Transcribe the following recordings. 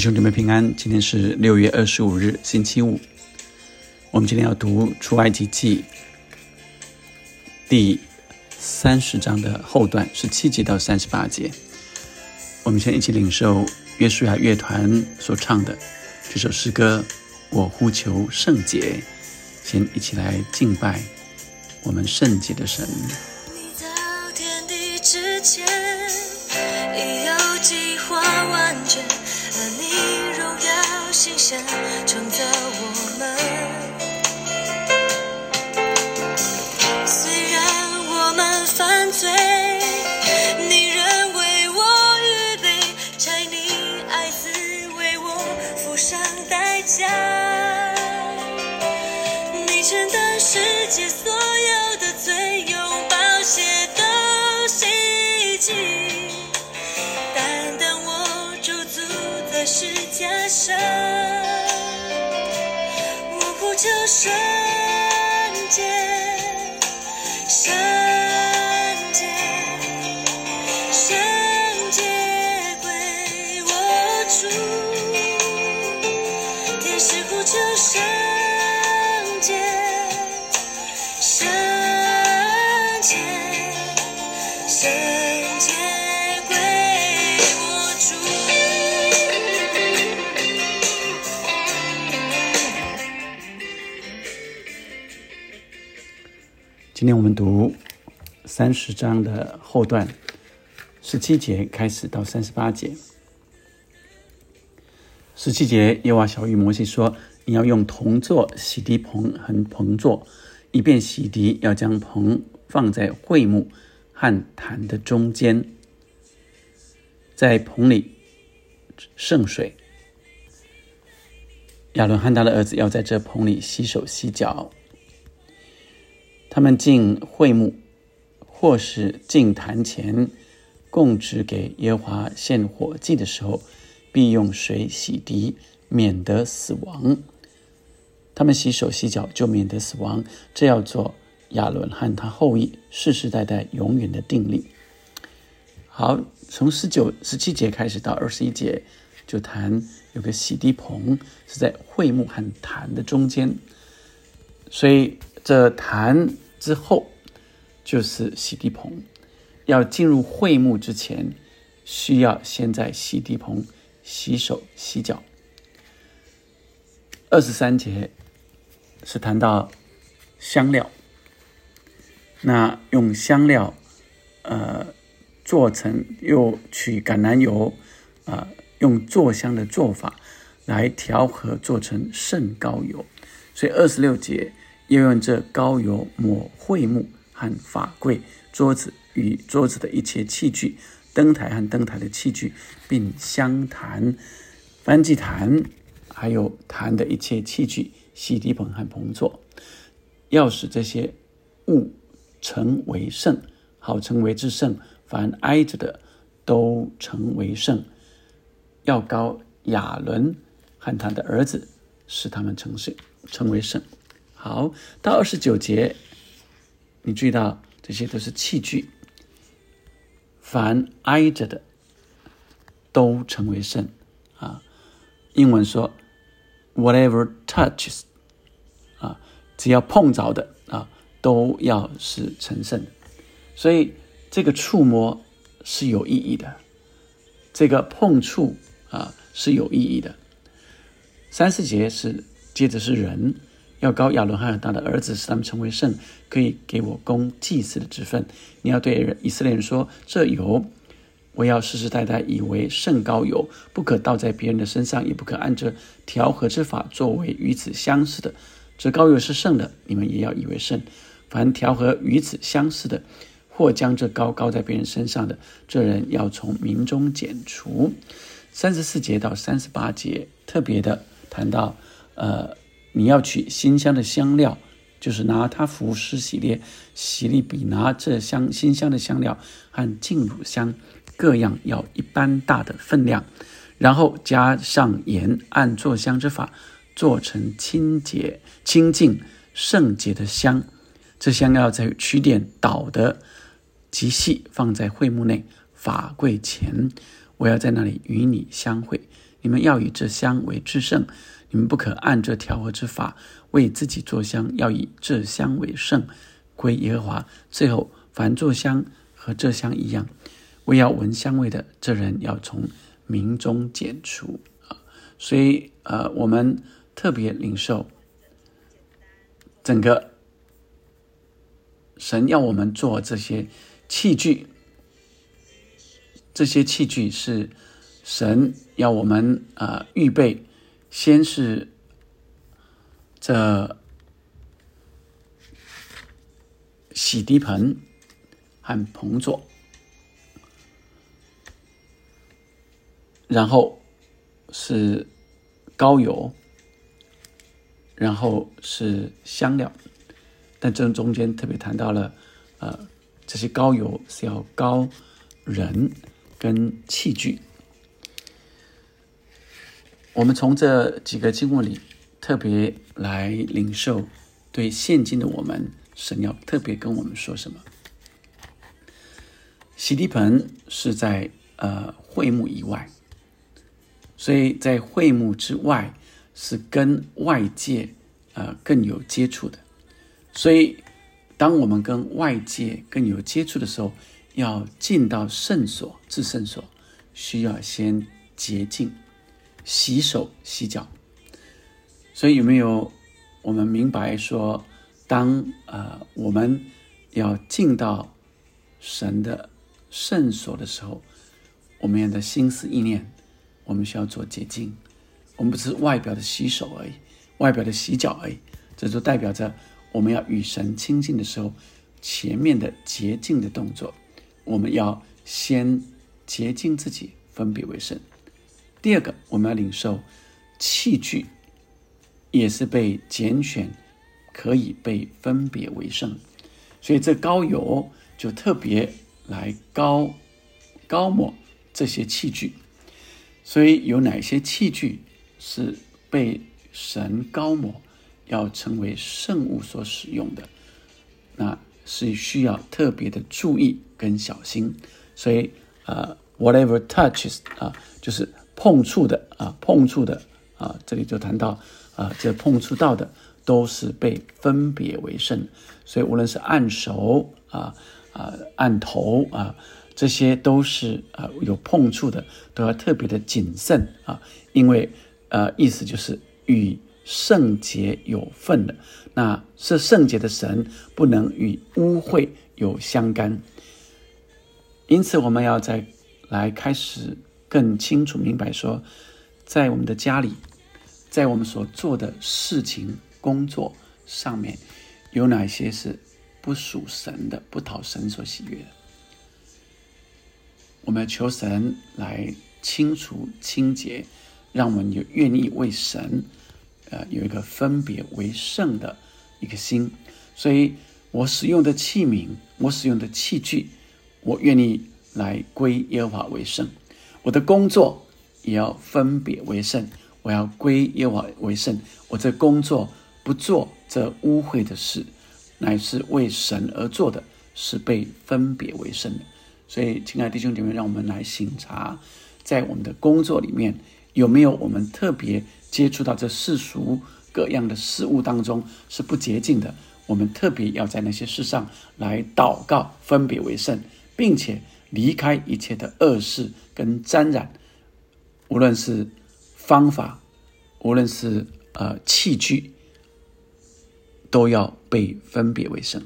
兄姊妹平安，今天是六月二十五日，星期五。我们今天要读出埃及记第三十章的后段，十七节到三十八节。我们先一起领受约书亚乐团所唱的这首诗歌《我呼求圣洁》，先一起来敬拜我们圣洁的神。之前，已有计划完整，而你荣耀形象创造我们。虽然我们犯罪，你仍为我预备，拆你爱子为我付上代价。你承担世界今天我们读三十章的后段，十七节开始到三十八节。十七节，耶和小玉摩西说：“你要用铜做洗涤盆和盆座，以便洗涤。要将盆放在桧木和坛的中间，在盆里盛水。亚伦和他的儿子要在这盆里洗手洗脚。他们进会幕，或是进坛前，供职给耶华献火祭的时候，必用水洗涤，免得死亡。他们洗手洗脚，就免得死亡。这要做亚伦和他后裔世世代代永远的定力。好，从十九、十七节开始到二十一节，就谈有个洗涤棚是在会幕和坛的中间，所以这坛之后就是洗涤棚。要进入会幕之前，需要先在洗涤棚洗手洗脚。二十三节是谈到香料，那用香料，呃，做成又取橄榄油，啊、用做香的做法来调和，做成圣膏油。所以二十六节要用这膏油抹桧木和法柜、桌子与桌子的一切器具、灯台和灯台的器具，并香坛、燔祭坛，还有坛的一切器具、洗涤盆和盆座，要使这些物成为圣，好成为至圣。凡挨着的都成为圣。要高亚伦和他的儿子，使他们成圣，成为圣。好，到二十九节，你注意到这些都是器具，凡挨着的都成为圣啊。英文说 “whatever touches” 啊，只要碰着的啊，都要是成圣。所以这个触摸是有意义的，这个碰触啊是有意义的。三四节是接着是人要高亚伦和他的儿子，使他们成为圣，可以给我供祭祀的职分。你要对以色列人说：这油我要世世代代以为圣膏油，不可倒在别人的身上，也不可按着调和之法作为与此相似的。这膏油是圣的，你们也要以为圣。凡调和与此相似的，或将这膏膏在别人身上的，这人要从民中剪除。三十四节到三十八节特别的谈到，呃，你要取新香的香料，就是拿它服施洗列，洗利比拿这香新香的香料和净乳香各样要一般大的分量，然后加上盐，按做香之法做成清洁、清净、圣洁的香。这香要在取点捣的极细，放在会幕内法柜前。我要在那里与你相会，你们要以这香为至圣，你们不可按这调和之法为自己做香，要以这香为圣，归耶和华。最后，凡做香和这香一样，为要闻香味的，这人要从民中剪除啊。所以，呃，我们特别领受整个神要我们做这些器具，这些器具是。神要我们啊预备，先是这洗涤盆和盆座，然后是高油，然后是香料，但这中间特别谈到了，呃，这些高油是要高人跟器具。我们从这几个经文里特别来领受，对现今的我们，神要特别跟我们说什么？洗涤盆是在呃会幕以外，所以在会幕之外是跟外界呃更有接触的。所以当我们跟外界更有接触的时候，要进到圣所至圣所，需要先洁净。洗手洗脚，所以有没有我们明白说，当呃我们要进到神的圣所的时候，我们的心思意念，我们需要做洁净。我们不是外表的洗手而已，外表的洗脚而已，这就代表着我们要与神亲近的时候，前面的洁净的动作，我们要先洁净自己，分别为圣。第二个，我们要领受器具，也是被拣选，可以被分别为圣。所以这高油就特别来高高抹这些器具。所以有哪些器具是被神高抹，要成为圣物所使用的？那是需要特别的注意跟小心。所以，呃，whatever touches 啊，就是。碰触的啊，碰触的啊，这里就谈到啊，这碰触到的都是被分别为圣，所以无论是按手啊啊按头啊，这些都是啊有碰触的，都要特别的谨慎啊，因为呃意思就是与圣洁有份的，那是圣洁的神不能与污秽有相干，因此我们要在来开始。更清楚明白说，在我们的家里，在我们所做的事情、工作上面，有哪些是不属神的、不讨神所喜悦的？我们求神来清除、清洁，让我们有愿意为神，呃，有一个分别为圣的一个心。所以我使用的器皿，我使用的器具，我愿意来归耶和华为圣。我的工作也要分别为圣，我要归耶和华为圣。我这工作不做这污秽的事，乃是为神而做的，是被分别为圣的。所以，亲爱的弟兄姐妹，让我们来醒察，在我们的工作里面有没有我们特别接触到这世俗各样的事物当中是不洁净的。我们特别要在那些事上来祷告，分别为圣，并且。离开一切的恶事跟沾染，无论是方法，无论是呃器具，都要被分别为圣。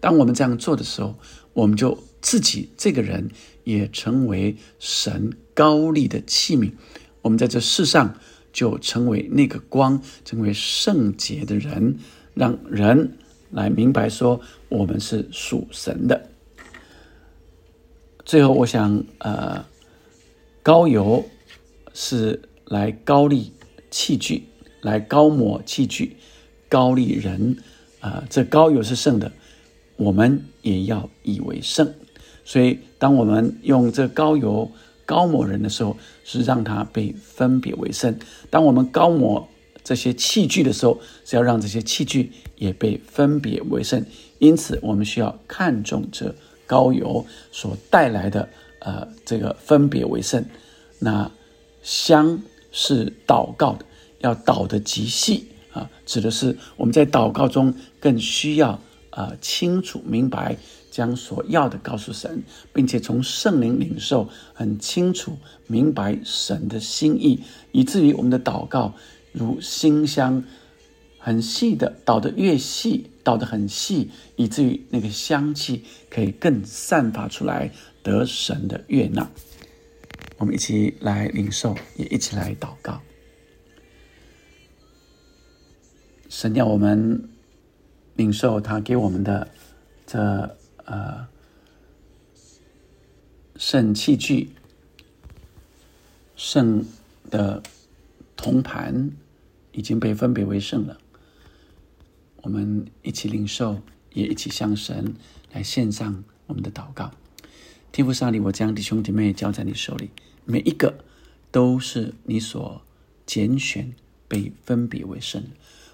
当我们这样做的时候，我们就自己这个人也成为神高丽的器皿。我们在这世上就成为那个光，成为圣洁的人，让人来明白说我们是属神的。最后，我想，呃，高油是来高利器具，来高抹器具，高丽人，啊，这高油是圣的，我们也要以为圣。所以，当我们用这高油高抹人的时候，是让他被分别为圣；当我们高抹这些器具的时候，是要让这些器具也被分别为圣。因此，我们需要看重这。高油所带来的呃，这个分别为圣，那香是祷告的，要祷得极细啊，指的是我们在祷告中更需要啊清楚明白，将所要的告诉神，并且从圣灵领受，很清楚明白神的心意，以至于我们的祷告如馨香，很细的祷得越细，倒得很细，以至于那个香气可以更散发出来，得神的悦纳。我们一起来领受，也一起来祷告。神要我们领受他给我们的这呃圣器具、圣的铜盘已经被分别为圣了。我们一起领受，也一起向神来献上我们的祷告。天父上帝，我将弟兄弟妹交在你手里。每一个都是你所拣选、被分别为圣。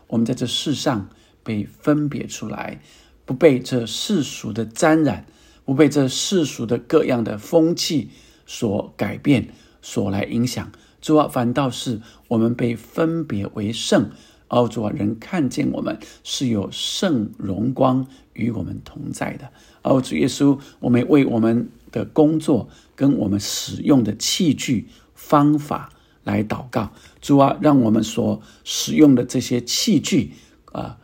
我们在这世上被分别出来，不被这世俗的沾染，不被这世俗的各样的风气所改变、所来影响。主啊，反倒是我们被分别为圣。哦，主啊，人看见我们是有圣荣光与我们同在的。哦，主耶稣，我们为我们的工作跟我们使用的器具方法来祷告。主啊，让我们所使用的这些器具啊，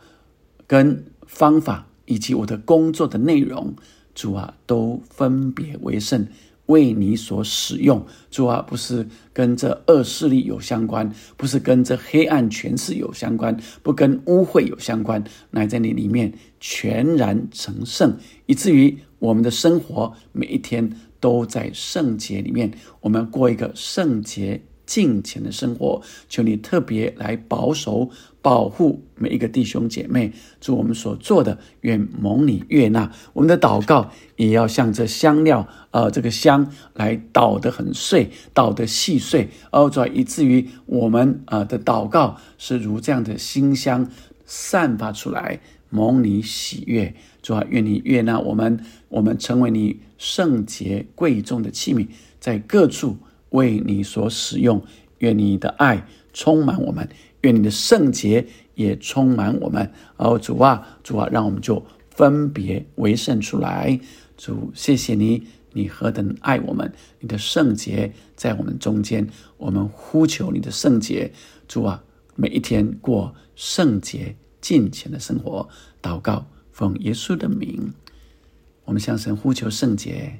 跟方法以及我的工作的内容，主啊，都分别为圣。为你所使用，主啊，不是跟这恶势力有相关，不是跟这黑暗权势有相关，不跟污秽有相关，乃在你里面全然成圣，以至于我们的生活每一天都在圣洁里面，我们过一个圣洁。敬虔的生活，求你特别来保守、保护每一个弟兄姐妹。祝我们所做的，愿蒙你悦纳。我们的祷告也要像这香料，呃，这个香来捣得很碎，捣得细碎，哦，主以至于我们呃的祷告是如这样的馨香散发出来，蒙你喜悦。主啊，愿你悦纳我们，我们成为你圣洁贵重的器皿，在各处。为你所使用，愿你的爱充满我们，愿你的圣洁也充满我们。哦，主啊，主啊，让我们就分别为圣出来。主，谢谢你，你何等爱我们，你的圣洁在我们中间，我们呼求你的圣洁。主啊，每一天过圣洁敬虔的生活，祷告奉耶稣的名，我们向神呼求圣洁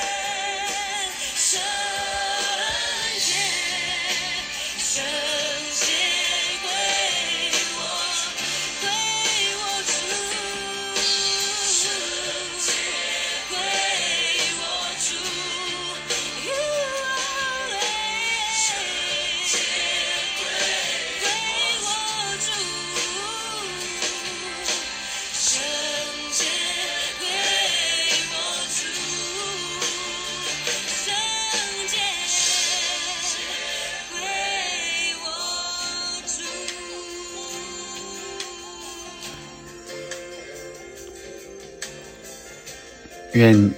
愿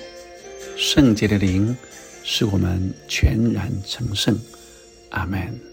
圣洁的灵使我们全然成圣，阿门。